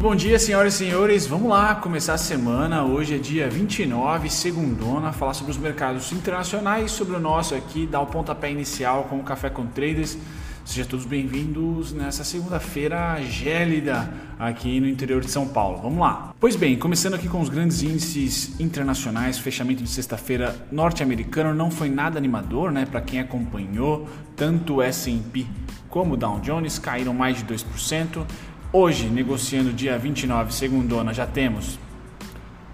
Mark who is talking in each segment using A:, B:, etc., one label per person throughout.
A: Bom dia, senhoras e senhores. Vamos lá começar a semana. Hoje é dia 29, segundona, falar sobre os mercados internacionais, sobre o nosso aqui, dar o pontapé inicial com o Café com Traders. Sejam todos bem-vindos nessa segunda-feira gélida aqui no interior de São Paulo. Vamos lá. Pois bem, começando aqui com os grandes índices internacionais, fechamento de sexta-feira norte-americano não foi nada animador, né? Para quem acompanhou, tanto o S&P como o Dow Jones caíram mais de 2%. Hoje, negociando dia 29, segundona, já temos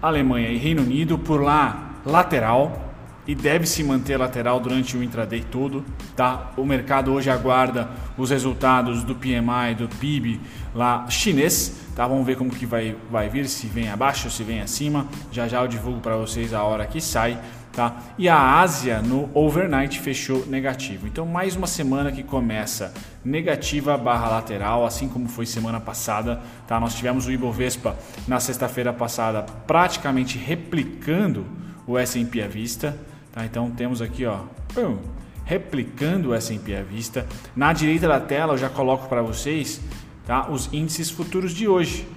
A: Alemanha e Reino Unido, por lá lateral e deve se manter lateral durante o intraday todo, tá? O mercado hoje aguarda os resultados do PMI, do PIB lá chinês, tá? Vamos ver como que vai, vai vir, se vem abaixo, se vem acima. Já já eu divulgo para vocês a hora que sai. Tá? E a Ásia no overnight fechou negativo. Então mais uma semana que começa negativa barra lateral, assim como foi semana passada. Tá? Nós tivemos o Ibovespa na sexta-feira passada praticamente replicando o S&P à vista. Tá? Então temos aqui ó, pum, replicando o S&P à vista. Na direita da tela eu já coloco para vocês tá? os índices futuros de hoje.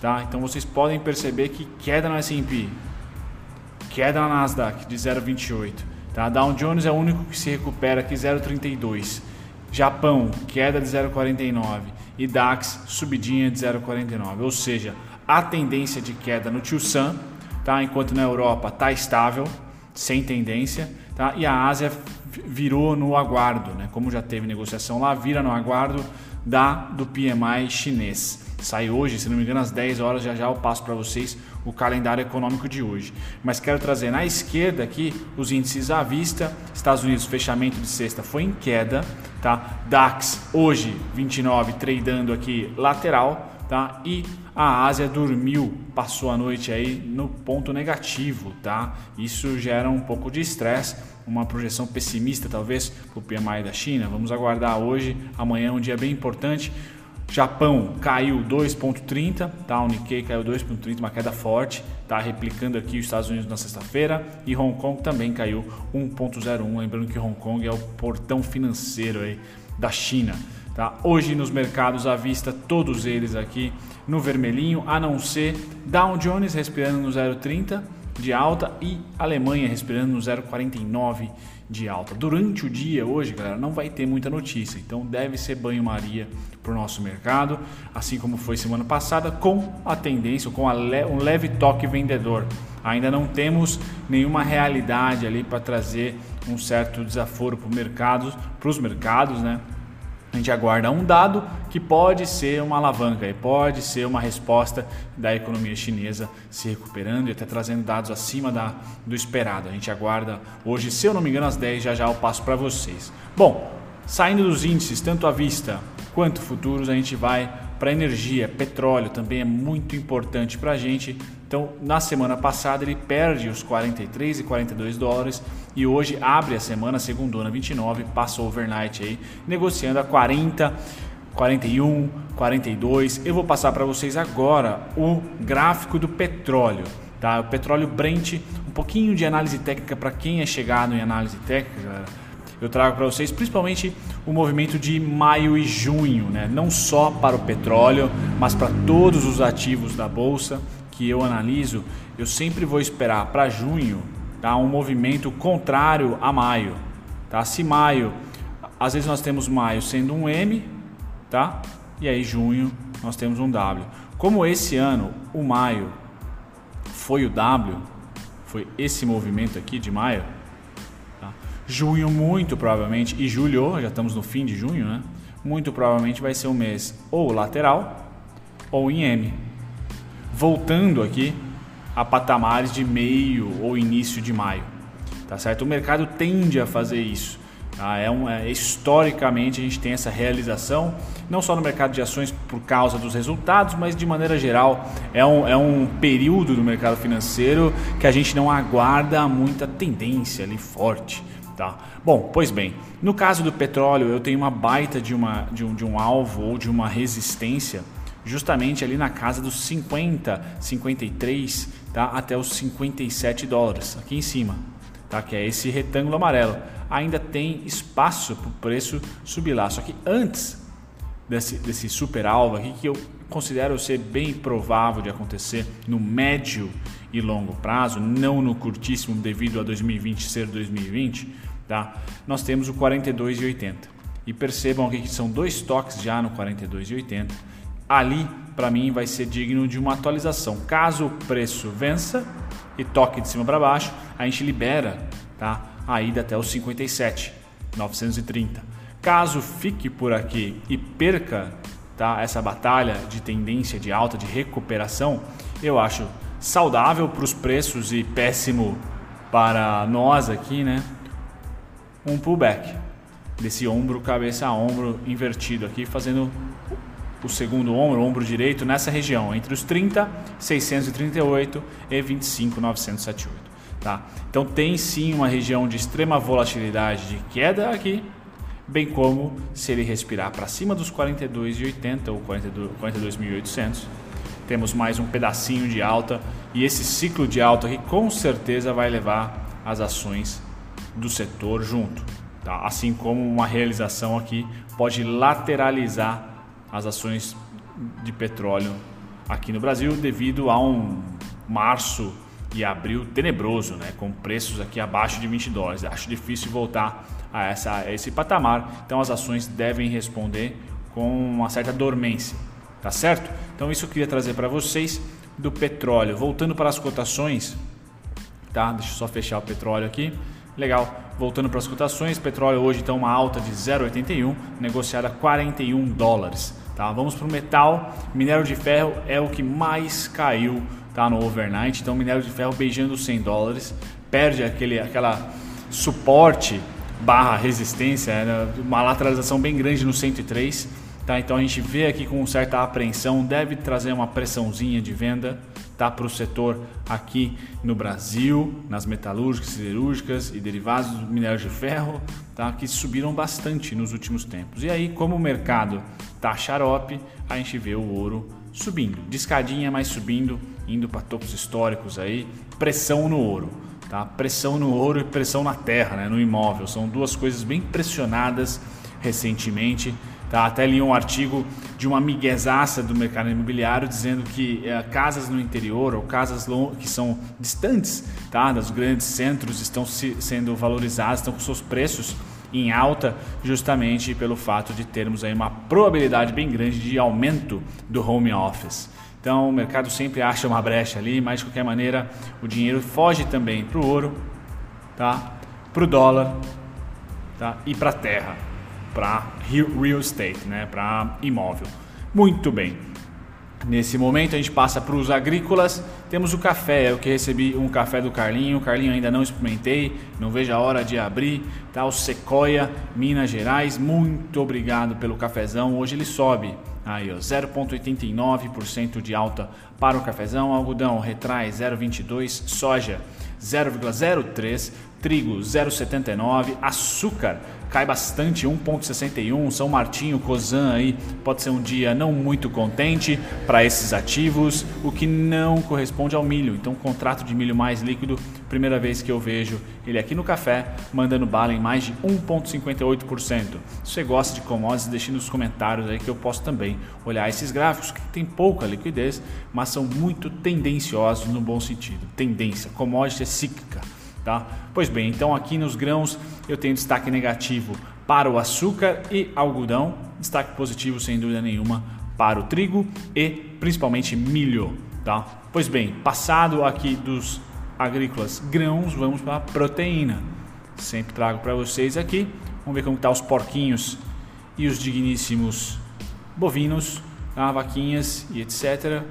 A: Tá? Então vocês podem perceber que queda no S&P queda na Nasdaq de 0,28. Tá? Dow Jones é o único que se recupera aqui 0,32. Japão, queda de 0,49 e DAX, subidinha de 0,49. Ou seja, a tendência de queda no Tio Sam, tá? enquanto na Europa está estável, sem tendência, tá? e a Ásia virou no aguardo, né? como já teve negociação lá, vira no aguardo da do PMI chinês. Sai hoje, se não me engano, às 10 horas, já já eu passo para vocês o calendário econômico de hoje. Mas quero trazer na esquerda aqui os índices à vista. Estados Unidos, fechamento de sexta foi em queda, tá? DAX hoje 29 tradando aqui lateral, tá? E a Ásia dormiu, passou a noite aí no ponto negativo, tá? Isso gera um pouco de estresse, uma projeção pessimista talvez para o PMI da China. Vamos aguardar hoje, amanhã é um dia bem importante. Japão caiu 2,30, tá? O Nikkei caiu 2,30, uma queda forte, tá? Replicando aqui os Estados Unidos na sexta-feira e Hong Kong também caiu 1,01. Lembrando que Hong Kong é o portão financeiro aí da China. Tá? Hoje nos mercados à vista, todos eles aqui no vermelhinho, a não ser Dow Jones respirando no 0,30 de alta e Alemanha respirando no 0,49 de alta. Durante o dia hoje, galera, não vai ter muita notícia, então deve ser banho-maria para o nosso mercado, assim como foi semana passada, com a tendência, com a le um leve toque vendedor. Ainda não temos nenhuma realidade ali para trazer um certo desaforo para mercado, os mercados, né? A gente aguarda um dado que pode ser uma alavanca e pode ser uma resposta da economia chinesa se recuperando e até trazendo dados acima da, do esperado. A gente aguarda hoje, se eu não me engano, às 10 já já eu passo para vocês. Bom, saindo dos índices, tanto à vista quanto futuros, a gente vai para energia, petróleo também é muito importante para a gente. Então, na semana passada ele perde os 43 e 42 dólares e hoje abre a semana, segundona 29, passa o overnight aí, negociando a 40, 41, 42. Eu vou passar para vocês agora o gráfico do petróleo, tá? O petróleo Brent, um pouquinho de análise técnica para quem é chegado em análise técnica, galera eu trago para vocês principalmente o movimento de maio e junho, né? não só para o petróleo, mas para todos os ativos da bolsa que eu analiso. Eu sempre vou esperar para junho tá? um movimento contrário a maio. Tá? Se maio, às vezes nós temos maio sendo um M, tá? e aí junho nós temos um W. Como esse ano o maio foi o W, foi esse movimento aqui de maio Junho, muito provavelmente, e julho, já estamos no fim de junho, né? Muito provavelmente vai ser um mês ou lateral ou em M. Voltando aqui a patamares de meio ou início de maio. Tá certo? O mercado tende a fazer isso. Tá? É, um, é historicamente a gente tem essa realização, não só no mercado de ações por causa dos resultados, mas de maneira geral é um, é um período do mercado financeiro que a gente não aguarda muita tendência ali forte. Tá? Bom, pois bem, no caso do petróleo eu tenho uma baita de, uma, de, um, de um alvo ou de uma resistência justamente ali na casa dos 50, 53 tá? até os 57 dólares aqui em cima, tá? que é esse retângulo amarelo. Ainda tem espaço para o preço subir lá, só que antes desse, desse super alvo aqui que eu considero ser bem provável de acontecer no médio e longo prazo, não no curtíssimo devido a 2020 ser 2020, tá? Nós temos o 42,80. E percebam aqui que são dois toques já no 42,80. Ali, para mim, vai ser digno de uma atualização. Caso o preço vença e toque de cima para baixo, a gente libera, tá? A ida até os 57, 930. Caso fique por aqui e perca tá, essa batalha de tendência de alta, de recuperação, eu acho saudável para os preços e péssimo para nós aqui, né? Um pullback desse ombro, cabeça a ombro invertido aqui, fazendo o segundo ombro, o ombro direito nessa região, entre os 30, 638 e 25, 978. Tá? Então tem sim uma região de extrema volatilidade de queda aqui, bem como se ele respirar para cima dos 42,80 ou 42.800 temos mais um pedacinho de alta e esse ciclo de alta aqui com certeza vai levar as ações do setor junto. Tá? Assim como uma realização aqui pode lateralizar as ações de petróleo aqui no Brasil devido a um março e abril tenebroso, né? com preços aqui abaixo de 20 dólares. Acho difícil voltar a, essa, a esse patamar, então as ações devem responder com uma certa dormência. Tá certo? Então isso eu queria trazer para vocês do petróleo. Voltando para as cotações, tá? Deixa eu só fechar o petróleo aqui. Legal. Voltando para as cotações, petróleo hoje então uma alta de 0,81, negociada a 41 dólares. Tá? Vamos para o metal. Minério de ferro é o que mais caiu tá, no overnight. Então minério de ferro beijando os 100 dólares, perde aquele, aquela suporte barra resistência, né? uma lateralização bem grande no 103 Tá? Então a gente vê aqui com certa apreensão, deve trazer uma pressãozinha de venda tá? para o setor aqui no Brasil, nas metalúrgicas, siderúrgicas e derivados do minério de ferro, tá? que subiram bastante nos últimos tempos. E aí, como o mercado está xarope, a gente vê o ouro subindo, discadinha, mas subindo, indo para topos históricos aí, pressão no ouro. Tá? Pressão no ouro e pressão na terra, né? no imóvel. São duas coisas bem pressionadas recentemente Tá? Até li um artigo de uma miguezaça do mercado imobiliário dizendo que é, casas no interior ou casas que são distantes tá? dos grandes centros estão se, sendo valorizadas, estão com seus preços em alta justamente pelo fato de termos aí uma probabilidade bem grande de aumento do home office. Então o mercado sempre acha uma brecha ali, mas de qualquer maneira o dinheiro foge também para o ouro, tá? para o dólar tá? e para a terra para real estate, né, para imóvel. Muito bem. Nesse momento a gente passa para os agrícolas. Temos o café, eu que recebi um café do Carlinho. O Carlinho ainda não experimentei, não vejo a hora de abrir. Tá o Sequoia, Minas Gerais. Muito obrigado pelo cafezão. Hoje ele sobe aí, 0,89% de alta para o cafezão. Algodão retrai 0,22, soja 0,03, trigo 0,79, açúcar cai bastante, 1,61. São Martinho, Cosan aí pode ser um dia não muito contente para esses ativos, o que não corresponde ao milho. Então, contrato de milho mais líquido, primeira vez que eu vejo ele aqui no café, mandando bala em mais de 1,58%. Se você gosta de commodities, deixe nos comentários aí que eu posso também olhar esses gráficos que tem pouca liquidez, mas são muito tendenciosos no bom sentido. Tendência, commodity é cíclica. Tá? Pois bem, então aqui nos grãos eu tenho destaque negativo para o açúcar e algodão, destaque positivo sem dúvida nenhuma para o trigo e principalmente milho. Tá? Pois bem, passado aqui dos agrícolas grãos, vamos para a proteína. Sempre trago para vocês aqui. Vamos ver como estão tá os porquinhos e os digníssimos bovinos, tá? vaquinhas e etc.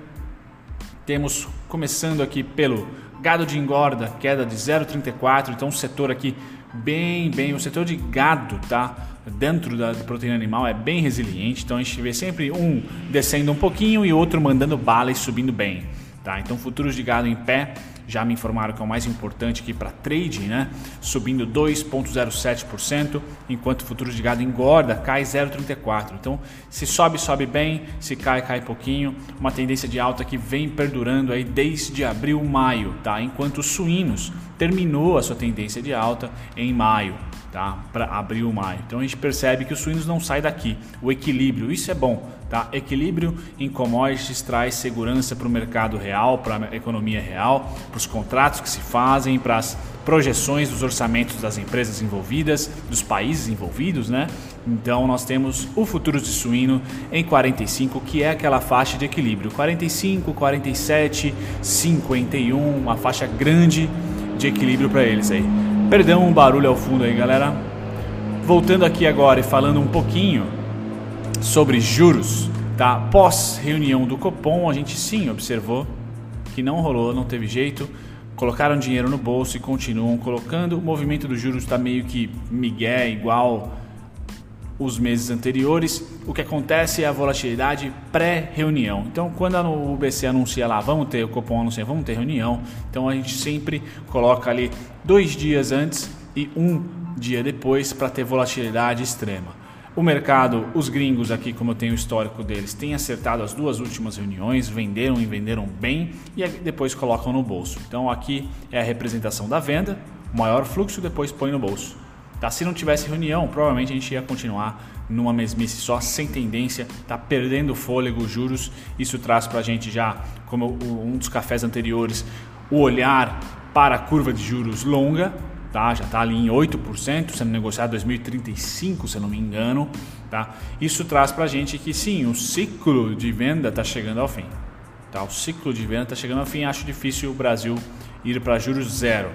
A: Temos começando aqui pelo Gado de engorda, queda de 0,34, então o setor aqui bem, bem, o setor de gado, tá? Dentro da proteína animal é bem resiliente, então a gente vê sempre um descendo um pouquinho e outro mandando bala e subindo bem, tá? Então futuros de gado em pé já me informaram que é o mais importante aqui para trading, né? Subindo 2,07%, enquanto o futuro de gado engorda, cai 0,34%. Então, se sobe, sobe bem, se cai, cai pouquinho. Uma tendência de alta que vem perdurando aí desde abril, maio, tá? Enquanto os suínos terminou a sua tendência de alta em maio, tá? Para abril, maio. Então a gente percebe que os suínos não saem daqui. O equilíbrio, isso é bom, tá? Equilíbrio em commodities traz segurança para o mercado real, para a economia real, para os contratos que se fazem, para as projeções dos orçamentos das empresas envolvidas, dos países envolvidos, né? Então nós temos o futuros de suíno em 45, que é aquela faixa de equilíbrio, 45, 47, 51, uma faixa grande de equilíbrio para eles aí. Perdão um barulho ao fundo aí, galera. Voltando aqui agora e falando um pouquinho sobre juros, tá? Pós reunião do Copom, a gente sim observou que não rolou, não teve jeito colocaram dinheiro no bolso e continuam colocando. O movimento dos juros está meio que migué, igual os meses anteriores. O que acontece é a volatilidade pré-reunião. Então, quando o BC anuncia lá, vamos ter, o Copom anuncia, vamos ter reunião, então a gente sempre coloca ali dois dias antes e um dia depois para ter volatilidade extrema. O mercado, os gringos aqui, como eu tenho o histórico deles, têm acertado as duas últimas reuniões, venderam e venderam bem e depois colocam no bolso. Então aqui é a representação da venda, maior fluxo, depois põe no bolso. Tá? Se não tivesse reunião, provavelmente a gente ia continuar numa mesmice só, sem tendência, tá perdendo fôlego, juros. Isso traz para a gente já, como um dos cafés anteriores, o olhar para a curva de juros longa, tá? já está ali em 8%, sendo negociado em 2035, se eu não me engano. Tá? Isso traz para a gente que sim, o ciclo de venda está chegando ao fim. Tá? O ciclo de venda está chegando ao fim. Acho difícil o Brasil ir para juros zero.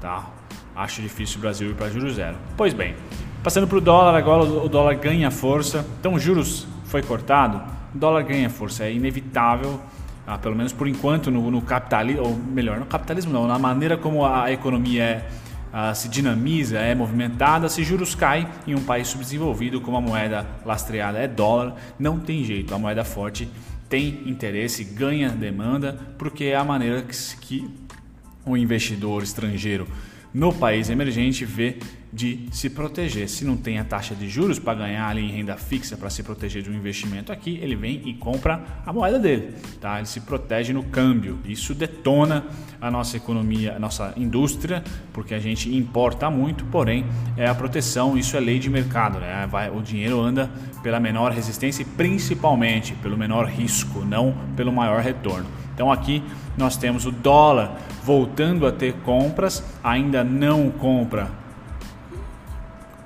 A: Tá? Acho difícil o Brasil ir para juros zero. Pois bem, passando para o dólar, agora o dólar ganha força. Então, juros foi cortado, o dólar ganha força. É inevitável ah, pelo menos por enquanto no, no capitalismo, ou melhor, no capitalismo não, na maneira como a economia é uh, se dinamiza, é movimentada, se juros caem em um país subdesenvolvido, como a moeda lastreada é dólar, não tem jeito, a moeda forte tem interesse, ganha demanda, porque é a maneira que, que o investidor estrangeiro no país emergente vê de se proteger. Se não tem a taxa de juros para ganhar ali em renda fixa para se proteger de um investimento aqui, ele vem e compra a moeda dele, tá? Ele se protege no câmbio. Isso detona a nossa economia, a nossa indústria, porque a gente importa muito, porém é a proteção, isso é lei de mercado, né? Vai, o dinheiro anda pela menor resistência e principalmente pelo menor risco, não pelo maior retorno. Então aqui nós temos o dólar voltando a ter compras, ainda não compra,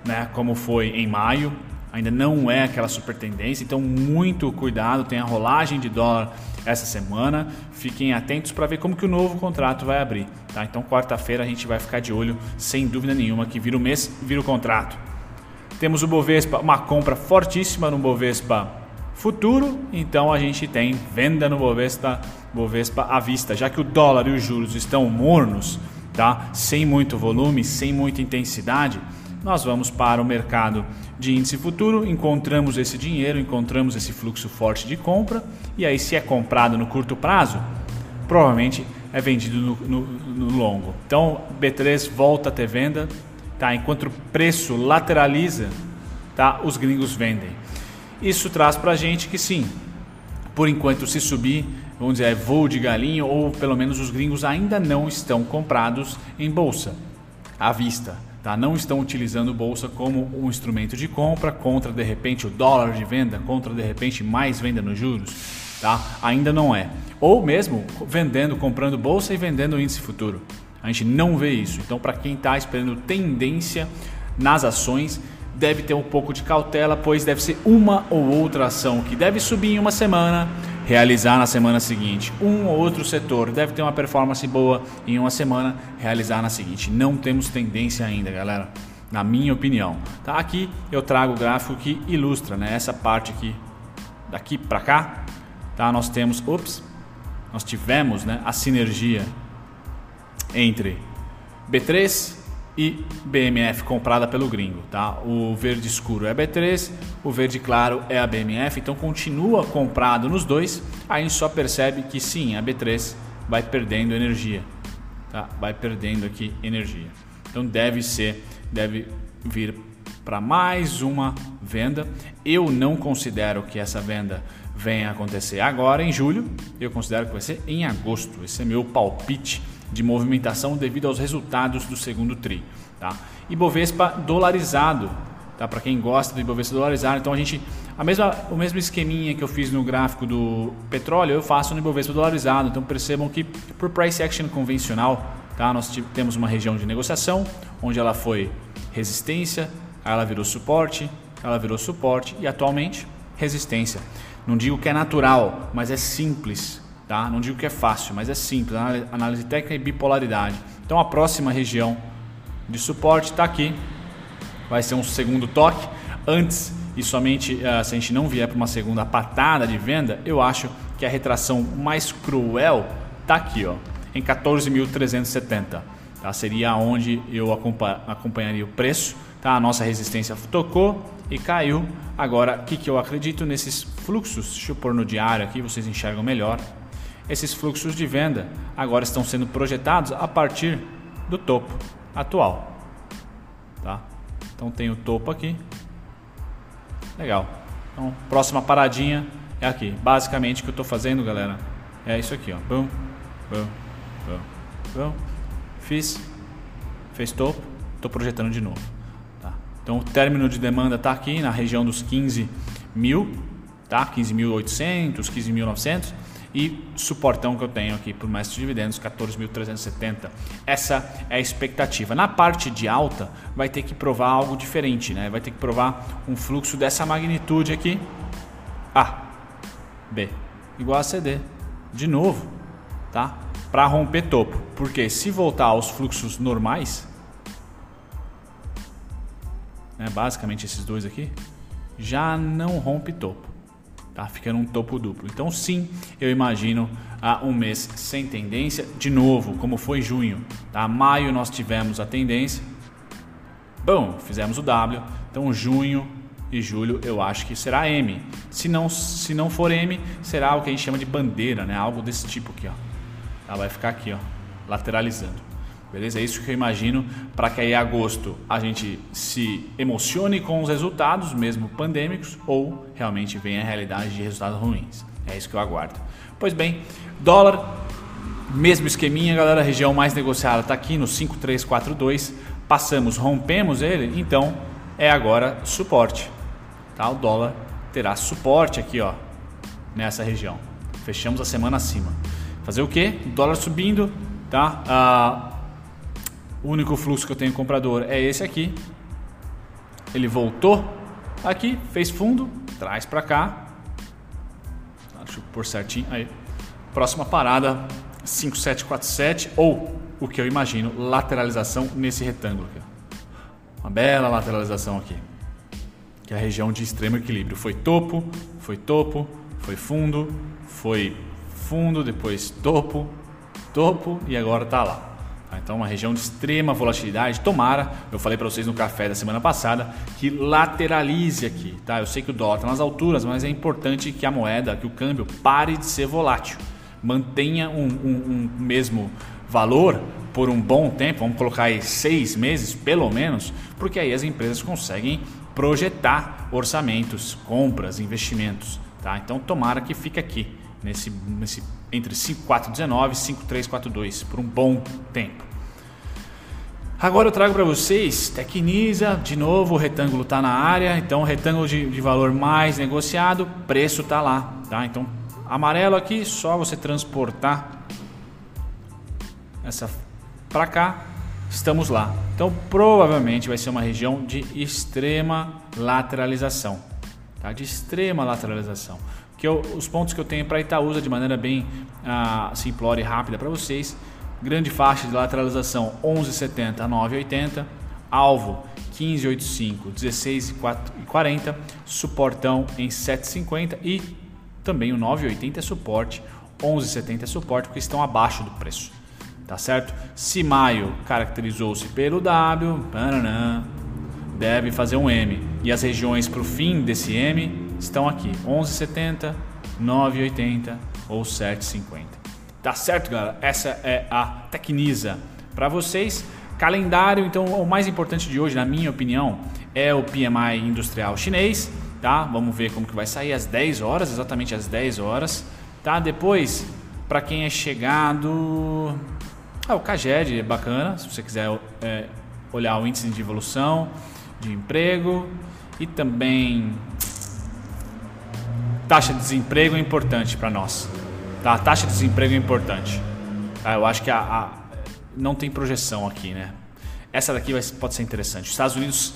A: né, como foi em maio, ainda não é aquela super tendência, então muito cuidado, tem a rolagem de dólar essa semana, fiquem atentos para ver como que o novo contrato vai abrir, tá? Então quarta-feira a gente vai ficar de olho, sem dúvida nenhuma, que vira o mês, vira o contrato. Temos o Bovespa, uma compra fortíssima no Bovespa futuro, então a gente tem venda no Bovespa, Bovespa à vista, já que o dólar e os juros estão mornos, tá? Sem muito volume, sem muita intensidade, nós vamos para o mercado de índice futuro, encontramos esse dinheiro, encontramos esse fluxo forte de compra, e aí se é comprado no curto prazo, provavelmente é vendido no, no, no longo. Então B3 volta a ter venda, tá? Enquanto o preço lateraliza, tá? Os gringos vendem. Isso traz para a gente que sim, por enquanto se subir, vamos dizer, é voo de galinha ou pelo menos os gringos ainda não estão comprados em bolsa à vista. Tá? Não estão utilizando bolsa como um instrumento de compra contra de repente o dólar de venda, contra de repente mais venda nos juros. Tá? Ainda não é. Ou mesmo vendendo, comprando bolsa e vendendo índice futuro. A gente não vê isso. Então, para quem está esperando tendência nas ações, deve ter um pouco de cautela, pois deve ser uma ou outra ação que deve subir em uma semana, realizar na semana seguinte. Um ou outro setor deve ter uma performance boa em uma semana, realizar na seguinte. Não temos tendência ainda, galera. Na minha opinião. Tá aqui eu trago o gráfico que ilustra, né, essa parte aqui daqui para cá, tá? Nós temos, ops, nós tivemos, né, a sinergia entre B3 e BMF comprada pelo gringo, tá? O verde escuro é a B3, o verde claro é a BMF, então continua comprado nos dois. Aí a gente só percebe que sim, a B3 vai perdendo energia, tá? Vai perdendo aqui energia. Então deve ser, deve vir para mais uma venda. Eu não considero que essa venda venha acontecer agora em julho, eu considero que vai ser em agosto. Esse é meu palpite de movimentação devido aos resultados do segundo tri. Tá? Ibovespa dolarizado, tá? Para quem gosta do Ibovespa dolarizado, então a gente a mesma o mesmo esqueminha que eu fiz no gráfico do petróleo, eu faço no Ibovespa dolarizado. Então percebam que por price action convencional, tá? Nós temos uma região de negociação onde ela foi resistência, ela virou suporte, ela virou suporte e atualmente resistência. Não digo que é natural, mas é simples, tá? Não digo que é fácil, mas é simples. Análise técnica e bipolaridade. Então a próxima região de suporte está aqui. Vai ser um segundo toque. Antes e somente uh, se a gente não vier para uma segunda patada de venda, eu acho que a retração mais cruel está aqui, ó, em 14.370. Tá? Seria onde eu acompanharia o preço. Tá? A nossa resistência tocou e caiu. Agora, o que, que eu acredito nesses fluxos? Deixa eu pôr no diário aqui, vocês enxergam melhor. Esses fluxos de venda agora estão sendo projetados a partir do topo atual. Tá? Então tem o topo aqui. Legal. Então, próxima paradinha é aqui. Basicamente o que eu estou fazendo, galera, é isso aqui, ó. Bum, bum, bum, bum. Fiz, fez topo, estou projetando de novo. Tá? Então o término de demanda está aqui na região dos 15 mil, tá? 15.800, 15.900 e suportão que eu tenho aqui por mestre de dividendos 14.370. Essa é a expectativa. Na parte de alta vai ter que provar algo diferente, né? Vai ter que provar um fluxo dessa magnitude aqui. A, B, igual a CD. De novo, tá? Para romper topo. Porque se voltar aos fluxos normais, né, basicamente esses dois aqui, já não rompe topo tá? Fica num topo duplo. Então sim, eu imagino ah, um mês sem tendência, de novo, como foi junho, tá? Maio nós tivemos a tendência, bom, fizemos o W, então junho e julho eu acho que será M. Se não, se não for M, será o que a gente chama de bandeira, né? Algo desse tipo aqui, ó. Ela vai ficar aqui, ó, lateralizando. Beleza? É isso que eu imagino para que aí em agosto a gente se emocione com os resultados, mesmo pandêmicos, ou realmente venha a realidade de resultados ruins. É isso que eu aguardo. Pois bem, dólar, mesmo esqueminha, galera, a região mais negociada está aqui no 5342. Passamos, rompemos ele, então é agora suporte. Tá? O dólar terá suporte aqui, ó, nessa região. Fechamos a semana acima. Fazer o que? Dólar subindo, tá? Ah, o único fluxo que eu tenho comprador é esse aqui. Ele voltou aqui, fez fundo, traz para cá. Deixa eu pôr certinho. Aí. Próxima parada 5747 ou o que eu imagino, lateralização nesse retângulo aqui. Uma bela lateralização aqui. Que é a região de extremo equilíbrio. Foi topo, foi topo, foi fundo, foi fundo, depois topo, topo e agora está lá. Tá? Então, uma região de extrema volatilidade. Tomara, eu falei para vocês no café da semana passada, que lateralize aqui. Tá? Eu sei que o dólar está nas alturas, mas é importante que a moeda, que o câmbio pare de ser volátil. Mantenha um, um, um mesmo valor por um bom tempo, vamos colocar aí seis meses pelo menos, porque aí as empresas conseguem projetar orçamentos, compras, investimentos. Tá? Então, tomara que fique aqui nesse, nesse entre 5419 e 5342 por um bom tempo. Agora eu trago para vocês Tecnisa, de novo o retângulo está na área, então retângulo de, de, valor mais negociado, preço está lá, tá? Então amarelo aqui, só você transportar essa para cá, estamos lá. Então provavelmente vai ser uma região de extrema lateralização, tá? De extrema lateralização que eu, os pontos que eu tenho para Itaúsa de maneira bem ah, simplória e rápida para vocês. Grande faixa de lateralização 11,70 a 9,80. Alvo 15,85, 16,40. Suportão em 7,50 e também o 9,80 é suporte, 11,70 é suporte porque estão abaixo do preço. Tá certo? Se maio caracterizou-se pelo W, deve fazer um M. E as regiões para o fim desse M estão aqui: 11,70, 9,80 ou 7,50. Tá certo, galera? Essa é a Tecnisa para vocês. Calendário, então, o mais importante de hoje, na minha opinião, é o PMI industrial chinês, tá? Vamos ver como que vai sair às 10 horas, exatamente às 10 horas, tá? Depois, para quem é chegado, Ah, o CAGED é bacana, se você quiser é, olhar o índice de evolução de emprego e também taxa de desemprego é importante para nós. Tá? A taxa de desemprego é importante. Tá? Eu acho que a, a, não tem projeção aqui, né? Essa daqui vai, pode ser interessante. Os Estados Unidos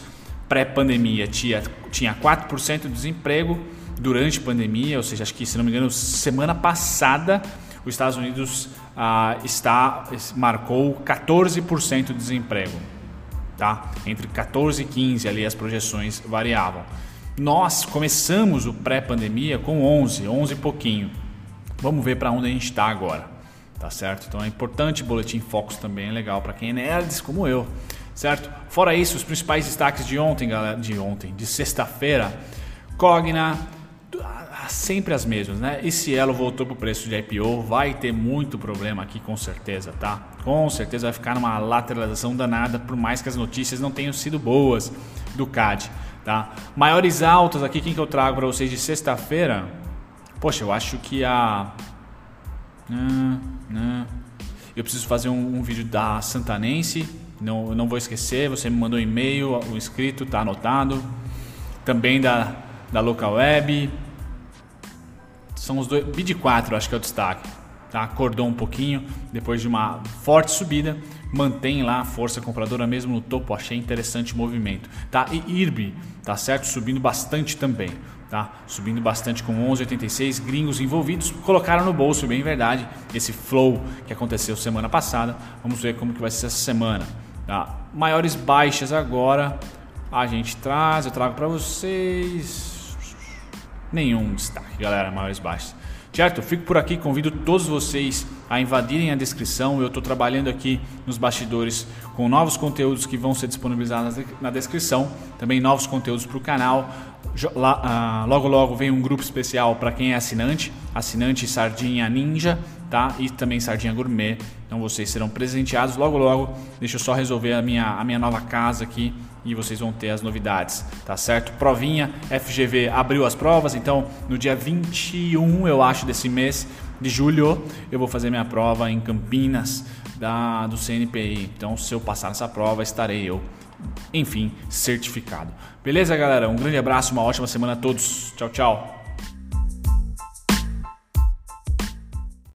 A: pré-pandemia tinha, tinha 4% de desemprego durante a pandemia, ou seja, acho que se não me engano, semana passada os Estados Unidos ah, está marcou 14% de desemprego, tá? Entre 14 e 15 ali as projeções variavam. Nós começamos o pré-pandemia com 11, 11 e pouquinho. Vamos ver para onde a gente está agora, tá certo? Então é importante boletim Focus também é legal para quem é nerds como eu, certo? Fora isso, os principais destaques de ontem, galera, de ontem, de sexta-feira, Cogna sempre as mesmas, né? E Cielo voltou pro preço de IPO, vai ter muito problema aqui com certeza, tá? Com certeza vai ficar numa lateralização danada, por mais que as notícias não tenham sido boas do CAD, tá? Maiores altas aqui, quem que eu trago para vocês de sexta-feira? Poxa, eu acho que a... Eu preciso fazer um, um vídeo da Santanense, não, não vou esquecer, você me mandou um e-mail, o inscrito tá anotado. Também da, da Local Web, são os dois. BID 4 acho que é o destaque. Tá? Acordou um pouquinho depois de uma forte subida, mantém lá a força compradora mesmo no topo. Achei interessante o movimento. Tá? E IRB, tá certo? Subindo bastante também. Tá? Subindo bastante com 11,86 gringos envolvidos, colocaram no bolso, bem verdade, esse flow que aconteceu semana passada. Vamos ver como que vai ser essa semana. Tá? Maiores baixas agora a gente traz, eu trago para vocês nenhum destaque, galera, maiores baixas. Certo? Fico por aqui, convido todos vocês a invadirem a descrição. Eu estou trabalhando aqui nos bastidores com novos conteúdos que vão ser disponibilizados na descrição. Também novos conteúdos para o canal. Logo logo vem um grupo especial para quem é assinante, assinante Sardinha Ninja, tá? E também Sardinha Gourmet. Então vocês serão presenteados logo logo. Deixa eu só resolver a minha, a minha nova casa aqui e vocês vão ter as novidades, tá certo? Provinha, FGV abriu as provas, então no dia 21, eu acho, desse mês de julho, eu vou fazer minha prova em Campinas da, do CNPI. Então, se eu passar nessa prova, estarei eu, enfim, certificado. Beleza, galera? Um grande abraço, uma ótima semana a todos. Tchau, tchau.